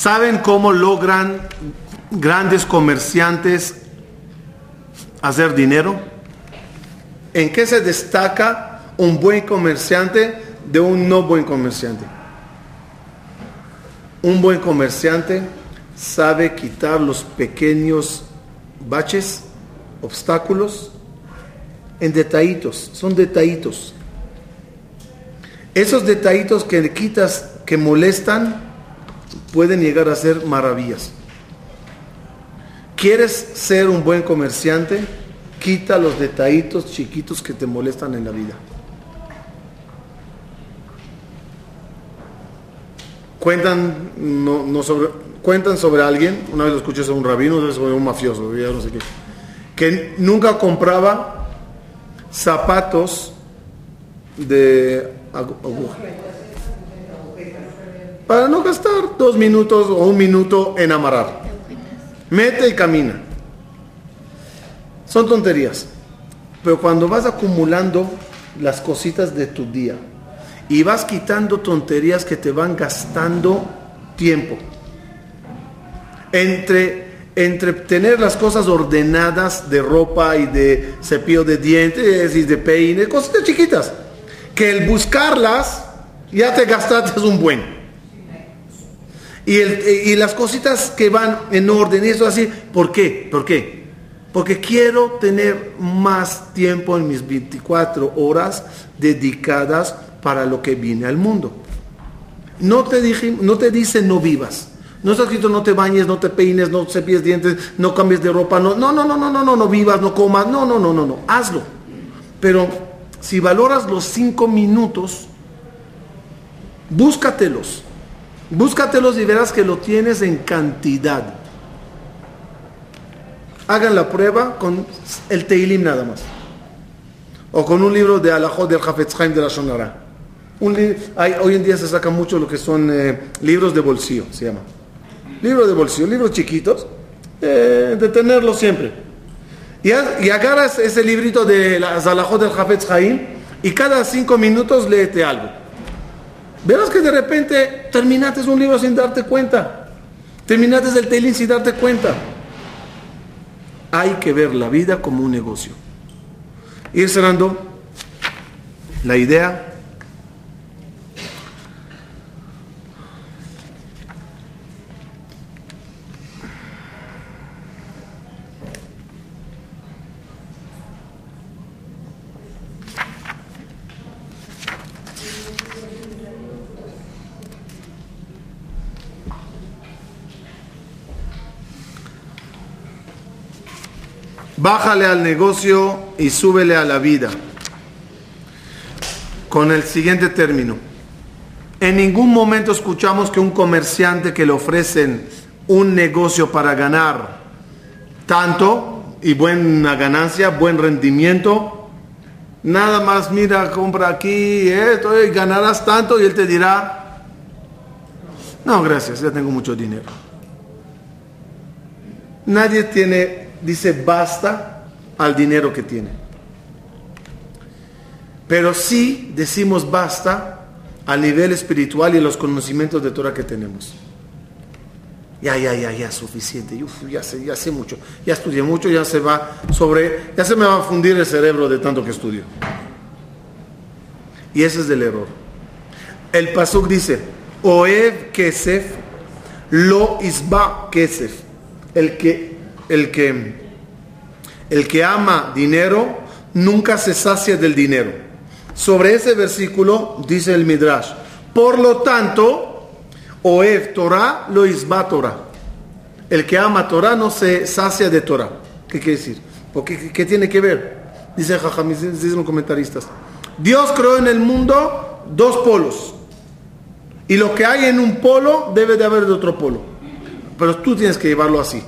¿Saben cómo logran grandes comerciantes hacer dinero? ¿En qué se destaca un buen comerciante de un no buen comerciante? Un buen comerciante sabe quitar los pequeños baches, obstáculos, en detallitos, son detallitos. Esos detallitos que le quitas, que molestan, pueden llegar a ser maravillas. ¿Quieres ser un buen comerciante? Quita los detallitos chiquitos que te molestan en la vida. Cuentan, no, no sobre, cuentan sobre alguien, una vez lo escuché sobre un rabino, otra sobre un mafioso, ya no sé qué, que nunca compraba zapatos de agu- aguja. Para no gastar dos minutos o un minuto en amarrar. Mete y camina. Son tonterías. Pero cuando vas acumulando las cositas de tu día y vas quitando tonterías que te van gastando tiempo. Entre, entre tener las cosas ordenadas de ropa y de cepillo de dientes y de peine, cositas chiquitas, que el buscarlas ya te gastaste un buen. Y, las cositas que van en orden y eso así, ¿por qué? ¿Por qué? Porque quiero tener más tiempo en mis 24 horas dedicadas para lo que viene al mundo. No te, dije, no te dice no vivas, No está escrito no te bañes, no te peines, no cepilles dientes, no cambies de ropa, no, no, no, no, no, no, no, no vivas, no comas, no, no, no, no, no, hazlo. Pero si valoras los cinco minutos, búscatelos. Búscatelos y verás que lo tienes en cantidad. Hagan la prueba con el Teilim nada más. O con un libro de Alajot del Hafetz Haim de la Shonara. Hoy en día se saca mucho lo que son eh, libros de bolsillo, se llama. Libros de bolsillo, libros chiquitos, eh, de tenerlos siempre. Y, agarras ese librito de las Alajot del Hafetz Haim y cada cinco minutos léete algo. Verás que de repente terminaste un libro sin darte cuenta. Terminaste el Teilim sin darte cuenta. Hay que ver la vida como un negocio. Ir cerrando la idea. Bájale al negocio y súbele a la vida. Con el siguiente término. En ningún momento escuchamos que un comerciante que le ofrecen un negocio para ganar tanto y buena ganancia, buen rendimiento, nada más mira, compra aquí esto y ganarás tanto y él te dirá, no, gracias, ya tengo mucho dinero. Nadie tiene, dice, basta al dinero que tiene. Pero sí decimos basta al nivel espiritual y los conocimientos de Torah que tenemos. Ya, ya, ya, ya, suficiente. Uf, ya sé, ya sé mucho. Ya estudié mucho, ya se va sobre, ya se me va a fundir el cerebro de tanto que estudio. Y ese es el error. El pasuk dice, Oev kesef, lo isba kesef. El que, el que, el que ama dinero nunca se sacia del dinero. Sobre ese versículo dice el Midrash. Por lo tanto, Oev Torah lo isba Torah. El que ama Torah no se sacia de Torah. ¿Qué quiere decir? Porque, ¿qué, tiene que ver? Dice dicen los comentaristas. Dios creó en el mundo dos polos. Y lo que hay en un polo debe de haber de otro polo. Pero tú tienes que llevarlo así.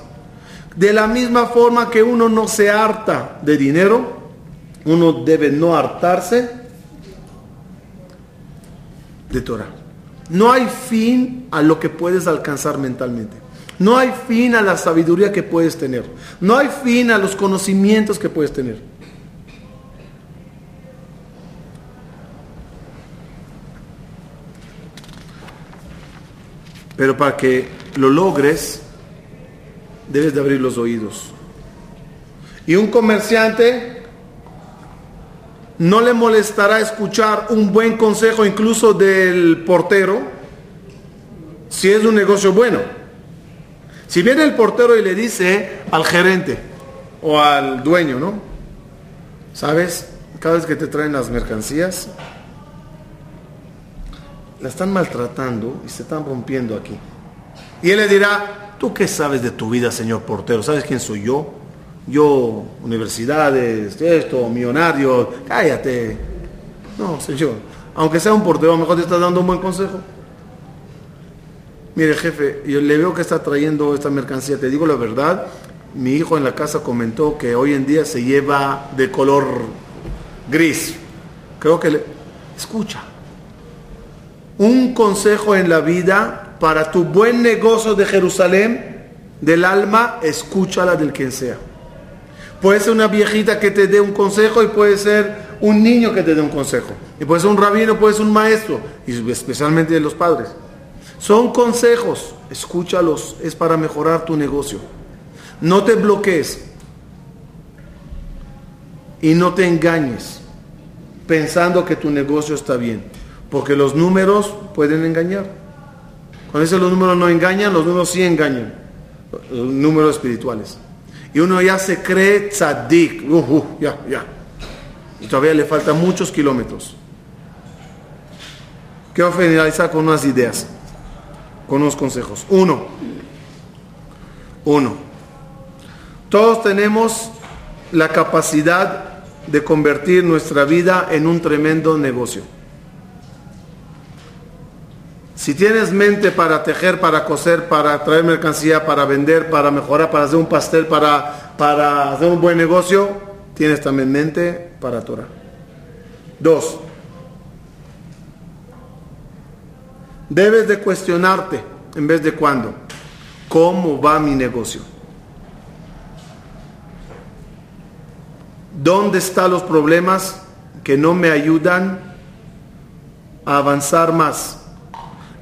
De la misma forma que uno no se harta de dinero, uno debe no hartarse de Torah. No hay fin a lo que puedes alcanzar mentalmente. No hay fin a la sabiduría que puedes tener. No hay fin a los conocimientos que puedes tener. Pero para que lo logres, debes de abrir los oídos. Y un comerciante no le molestará escuchar un buen consejo incluso del portero si es un negocio bueno. Si viene el portero y le dice al gerente o al dueño, ¿no? ¿Sabes? Cada vez que te traen las mercancías, la están maltratando y se están rompiendo aquí. Y él le dirá, ¿tú qué sabes de tu vida, señor portero? ¿Sabes quién soy yo? Yo, universidades, esto, millonario, cállate. No, señor. Aunque sea un portero, a lo mejor te está dando un buen consejo. Mire, jefe, yo le veo que está trayendo esta mercancía. Te digo la verdad, mi hijo en la casa comentó que hoy en día se lleva de color gris. Creo que le... Escucha. Un consejo en la vida para tu buen negocio de Jerusalén, del alma, escúchala del quien sea. Puede ser una viejita que te dé un consejo y puede ser un niño que te dé un consejo. Y puede ser un rabino, puede ser un maestro, y especialmente de los padres. Son consejos, escúchalos, es para mejorar tu negocio. No te bloquees y no te engañes pensando que tu negocio está bien, porque los números pueden engañar. Cuando dicen los números no engañan, los números sí engañan, los números espirituales. Y uno ya se cree tzadik, uh, uh, ya, ya. Y todavía le faltan muchos kilómetros. Quiero finalizar con unas ideas. con unos consejos. Uno, uno, todos tenemos la capacidad de convertir nuestra vida en un tremendo negocio. Si tienes mente para tejer, para coser, para traer mercancía, para vender, para mejorar, para hacer un pastel, para, para hacer un buen negocio, tienes también mente para Torah. Dos, debes de cuestionarte en vez de cuándo, ¿cómo va mi negocio? ¿Dónde están los problemas que no me ayudan a avanzar más?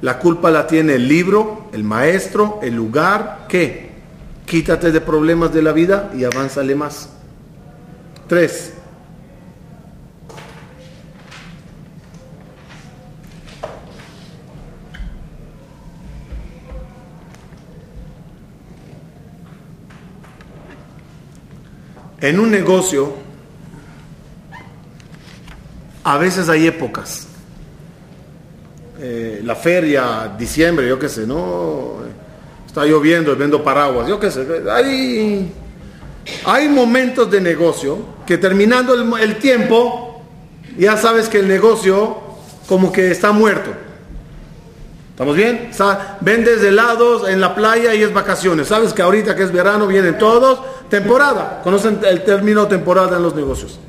La culpa la tiene el libro, el maestro, el lugar. ¿Qué? Quítate de problemas de la vida y avánzale más. Tres. En un negocio, a veces hay épocas. Eh, la feria, diciembre, yo qué sé, ¿no? Está lloviendo, vendo paraguas, yo qué sé. Hay, hay momentos de negocio que terminando el, tiempo, ya sabes que el negocio como que está muerto. ¿Estamos bien? O sea, vendes helados en la playa y es vacaciones. Sabes que ahorita que es verano vienen todos. Temporada. ¿Conocen el término temporada en los negocios?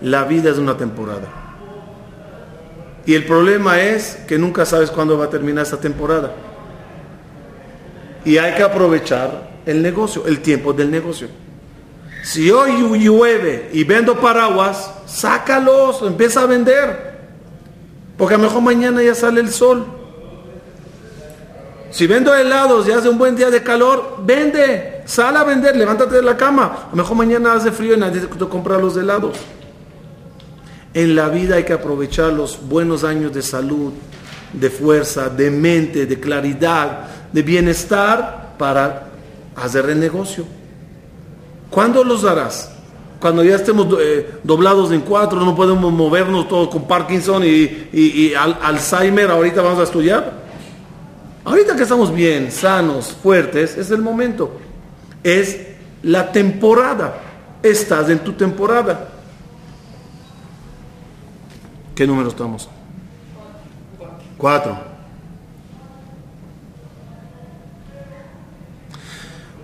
La vida es una temporada. Y el problema es que nunca sabes cuándo va a terminar esta temporada. Y hay que aprovechar el negocio, el tiempo del negocio. Si hoy llueve y vendo paraguas, sácalos, empieza a vender. Porque a lo mejor mañana ya sale el sol. Si vendo helados y hace un buen día de calor, vende, sal a vender, levántate de la cama. A lo mejor mañana hace frío y nadie te compra los helados. En la vida hay que aprovechar los buenos años de salud, de fuerza, de mente, de claridad, de bienestar para hacer el negocio. ¿Cuándo los darás? Cuando ya estemos eh, doblados en cuatro, no podemos movernos todos con Parkinson y, y Alzheimer, ahorita vamos a estudiar. Ahorita que estamos bien, sanos, fuertes, es el momento. Es la temporada. Estás en tu temporada. ¿Qué número estamos? Cuatro.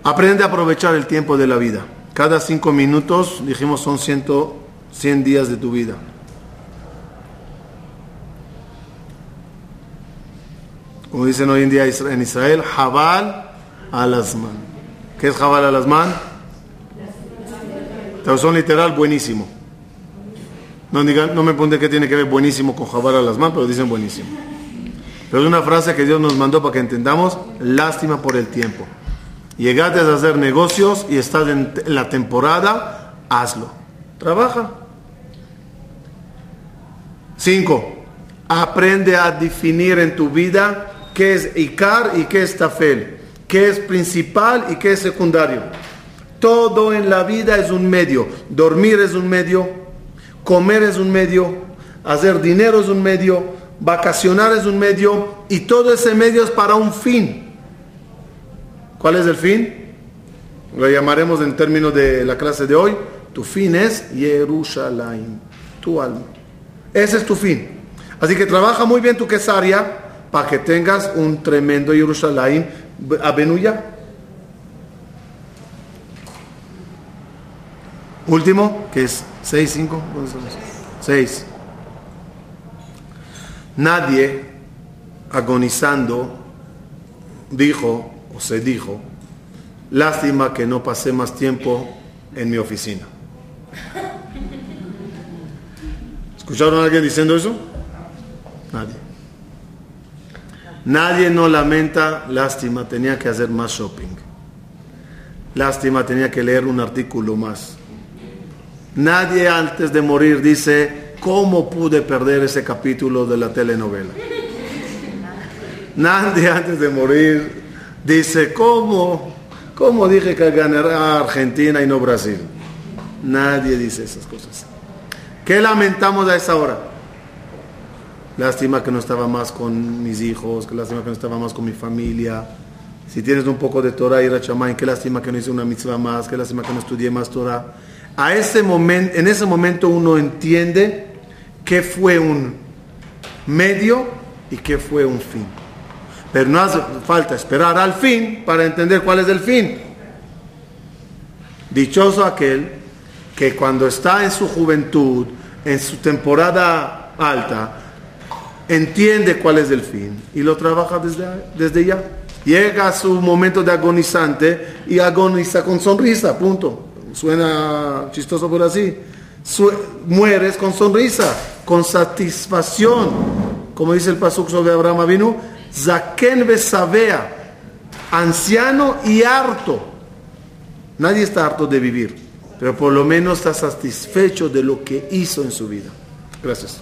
Aprende a aprovechar el tiempo de la vida. Cada cinco minutos, dijimos, son ciento, 100 días de tu vida. como dicen hoy en día en Israel, Jabal al-Azman. ¿Qué es Jabal al-Azman? Traducción literal, buenísimo. No, digan, no me pregunten qué tiene que ver buenísimo con Jabal al-Azman, pero dicen buenísimo. Pero es una frase que Dios nos mandó para que entendamos, lástima por el tiempo. Llegaste a hacer negocios y estás en la temporada, hazlo. Trabaja. Cinco, aprende a definir en tu vida qué es Icar y qué es Tafel, qué es principal y qué es secundario. Todo en la vida es un medio. Dormir es un medio, comer es un medio, hacer dinero es un medio, vacacionar es un medio y todo ese medio es para un fin. ¿Cuál es el fin? Lo llamaremos en términos de la clase de hoy. Tu fin es Jerusalén, tu alma. Ese es tu fin. Así que trabaja muy bien tu quesaria para que tengas un tremendo Jerusalén a Benuya. Último, que es 6, 5, 6. Nadie agonizando dijo o se dijo, lástima que no pasé más tiempo en mi oficina. ¿Escucharon a alguien diciendo eso? Nadie. Nadie no lamenta, lástima, tenía que hacer más shopping. Lástima, tenía que leer un artículo más. Nadie antes de morir dice, ¿cómo pude perder ese capítulo de la telenovela? Nadie antes de morir dice, ¿cómo? ¿Cómo dije que ganará Argentina y no Brasil? Nadie dice esas cosas. ¿Qué lamentamos a esa hora? lástima que no estaba más con mis hijos, que lástima que no estaba más con mi familia. Si tienes un poco de Torah y Rachamay, qué lástima que no hice una mitzvah más, qué lástima que no estudié más Torah. A ese momento, en ese momento uno entiende qué fue un medio y qué fue un fin. Pero no hace falta esperar al fin para entender cuál es el fin. Dichoso aquel que cuando está en su juventud, en su temporada alta, entiende cuál es el fin y lo trabaja desde, desde ya. Llega a su momento de agonizante y agoniza con sonrisa, punto. Suena chistoso por así. mueres con sonrisa, con satisfacción. Como dice el pasuk sobre Abraham Avinu, Zaken besabea, anciano y harto. Nadie está harto de vivir, pero por lo menos está satisfecho de lo que hizo en su vida. Gracias.